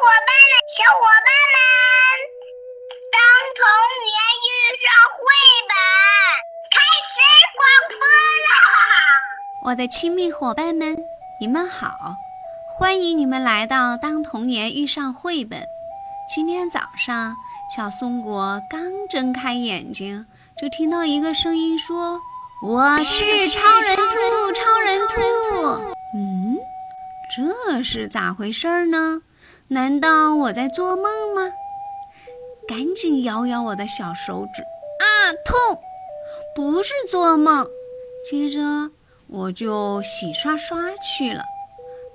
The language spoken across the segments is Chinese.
伙伴们，小伙伴们，当童年遇上绘本，开始广播啦！我的亲密伙伴们，你们好，欢迎你们来到《当童年遇上绘本》。今天早上，小松果刚睁开眼睛，就听到一个声音说：“我是超人兔，超人兔。”嗯，这是咋回事呢？难道我在做梦吗？赶紧摇摇我的小手指，啊，痛！不是做梦。接着我就洗刷刷去了。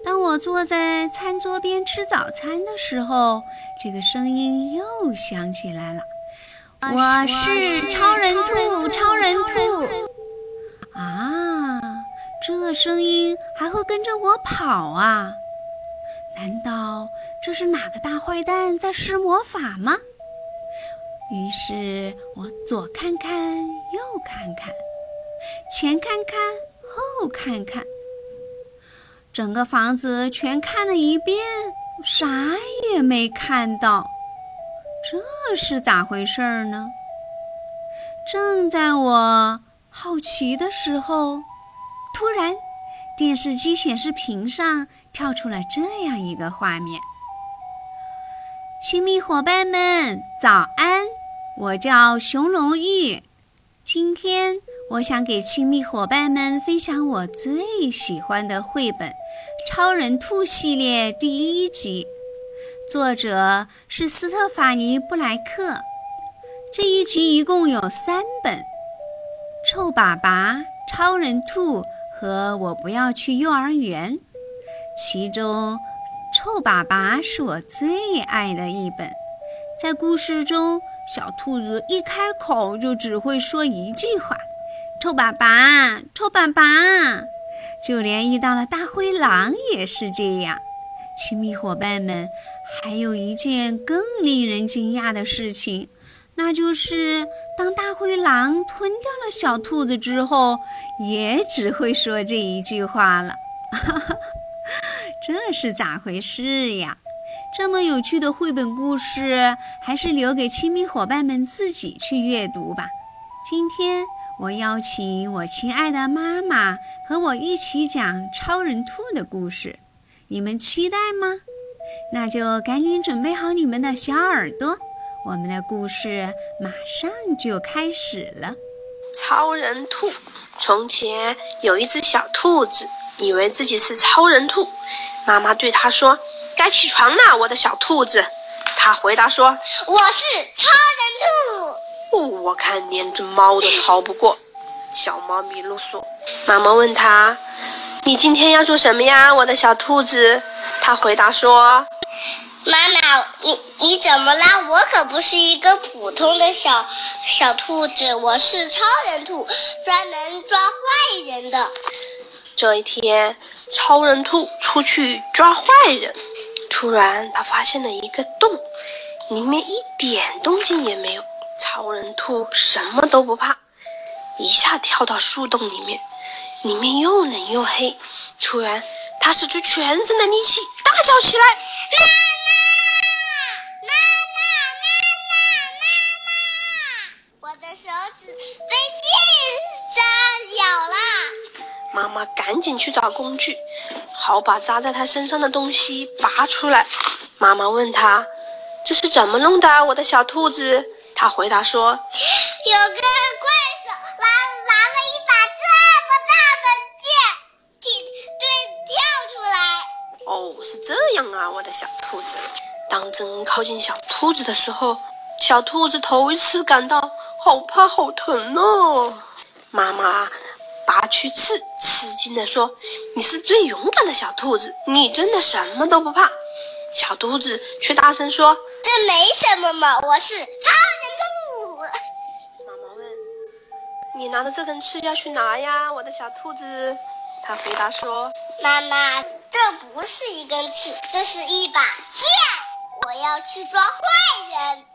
当我坐在餐桌边吃早餐的时候，这个声音又响起来了：“我是超人兔，超人兔。”啊，这声音还会跟着我跑啊！难道这是哪个大坏蛋在施魔法吗？于是我左看看，右看看，前看看，后看看，整个房子全看了一遍，啥也没看到。这是咋回事呢？正在我好奇的时候，突然，电视机显示屏上。跳出了这样一个画面，亲密伙伴们，早安！我叫熊龙玉，今天我想给亲密伙伴们分享我最喜欢的绘本《超人兔》系列第一集，作者是斯特法尼·布莱克。这一集一共有三本，《臭粑粑》《超人兔》和《我不要去幼儿园》。其中，《臭粑粑》是我最爱的一本。在故事中，小兔子一开口就只会说一句话：“臭粑粑，臭粑粑。”就连遇到了大灰狼也是这样。亲密伙伴们，还有一件更令人惊讶的事情，那就是当大灰狼吞掉了小兔子之后，也只会说这一句话了。哈哈。这是咋回事呀？这么有趣的绘本故事，还是留给亲密伙伴们自己去阅读吧。今天我邀请我亲爱的妈妈和我一起讲超人兔的故事，你们期待吗？那就赶紧准备好你们的小耳朵，我们的故事马上就开始了。超人兔，从前有一只小兔子。以为自己是超人兔，妈妈对他说：“该起床啦，我的小兔子。”他回答说：“我是超人兔。”哦，我看连只猫都逃不过。小猫咪露说：“妈妈问他，你今天要做什么呀，我的小兔子？”他回答说：“妈妈，你你怎么啦？我可不是一个普通的小小兔子，我是超人兔，专门抓坏人的。”这一天，超人兔出去抓坏人，突然他发现了一个洞，里面一点动静也没有。超人兔什么都不怕，一下跳到树洞里面，里面又冷又黑。突然，他使出全身的力气，大叫起来：“妈妈赶紧去找工具，好把扎在他身上的东西拔出来。妈妈问他：“这是怎么弄的，我的小兔子？”他回答说：“有个怪手拿拿了一把这么大的剑，对，跳出来。”哦，是这样啊，我的小兔子。当真靠近小兔子的时候，小兔子头一次感到好怕、好疼哦。妈妈。拔去刺，吃惊地说：“你是最勇敢的小兔子，你真的什么都不怕。”小兔子却大声说：“这没什么嘛，我是超人兔。”妈妈问：“你拿着这根刺要去哪呀，我的小兔子？”他回答说：“妈妈，这不是一根刺，这是一把剑，我要去抓坏人，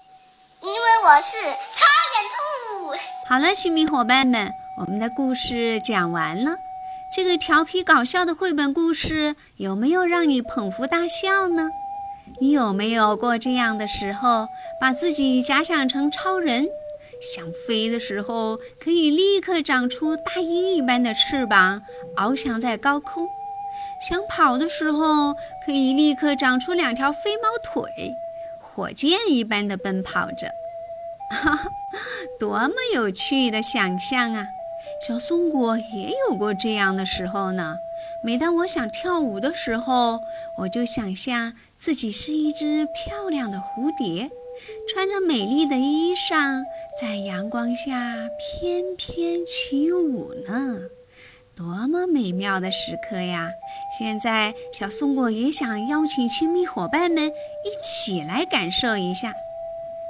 因为我是超人兔。”好了，亲密伙伴们。我们的故事讲完了，这个调皮搞笑的绘本故事有没有让你捧腹大笑呢？你有没有过这样的时候，把自己假想成超人，想飞的时候可以立刻长出大鹰一般的翅膀，翱翔在高空；想跑的时候可以立刻长出两条飞毛腿，火箭一般的奔跑着。哈哈，多么有趣的想象啊！小松果也有过这样的时候呢。每当我想跳舞的时候，我就想象自己是一只漂亮的蝴蝶，穿着美丽的衣裳，在阳光下翩翩起舞呢。多么美妙的时刻呀！现在，小松果也想邀请亲密伙伴们一起来感受一下。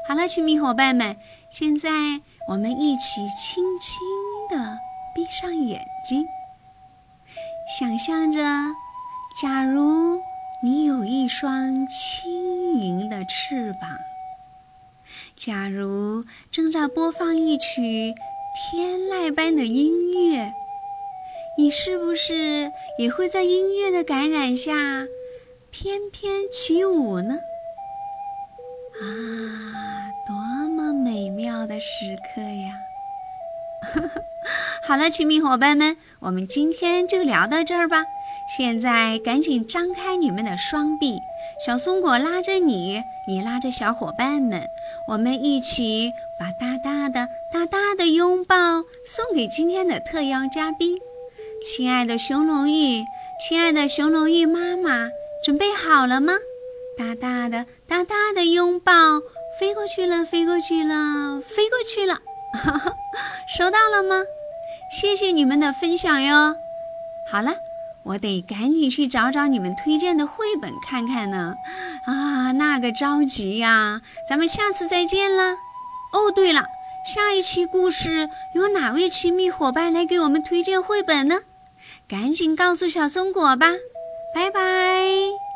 好了，亲密伙伴们，现在我们一起轻轻的闭上眼睛。想象着，假如你有一双轻盈的翅膀，假如正在播放一曲天籁般的音乐，你是不是也会在音乐的感染下翩翩起舞呢？啊，多么美妙的时刻呀！好了，亲密伙伴们，我们今天就聊到这儿吧。现在赶紧张开你们的双臂，小松果拉着你，你拉着小伙伴们，我们一起把大大的、大大的拥抱送给今天的特邀嘉宾，亲爱的熊龙玉，亲爱的熊龙玉妈妈，准备好了吗？大大的、大大的拥抱飞过去了，飞过去了，飞过去了，收到了吗？谢谢你们的分享哟。好了，我得赶紧去找找你们推荐的绘本看看呢。啊，那个着急呀！咱们下次再见了。哦，对了，下一期故事有哪位亲密伙伴来给我们推荐绘本呢？赶紧告诉小松果吧。拜拜。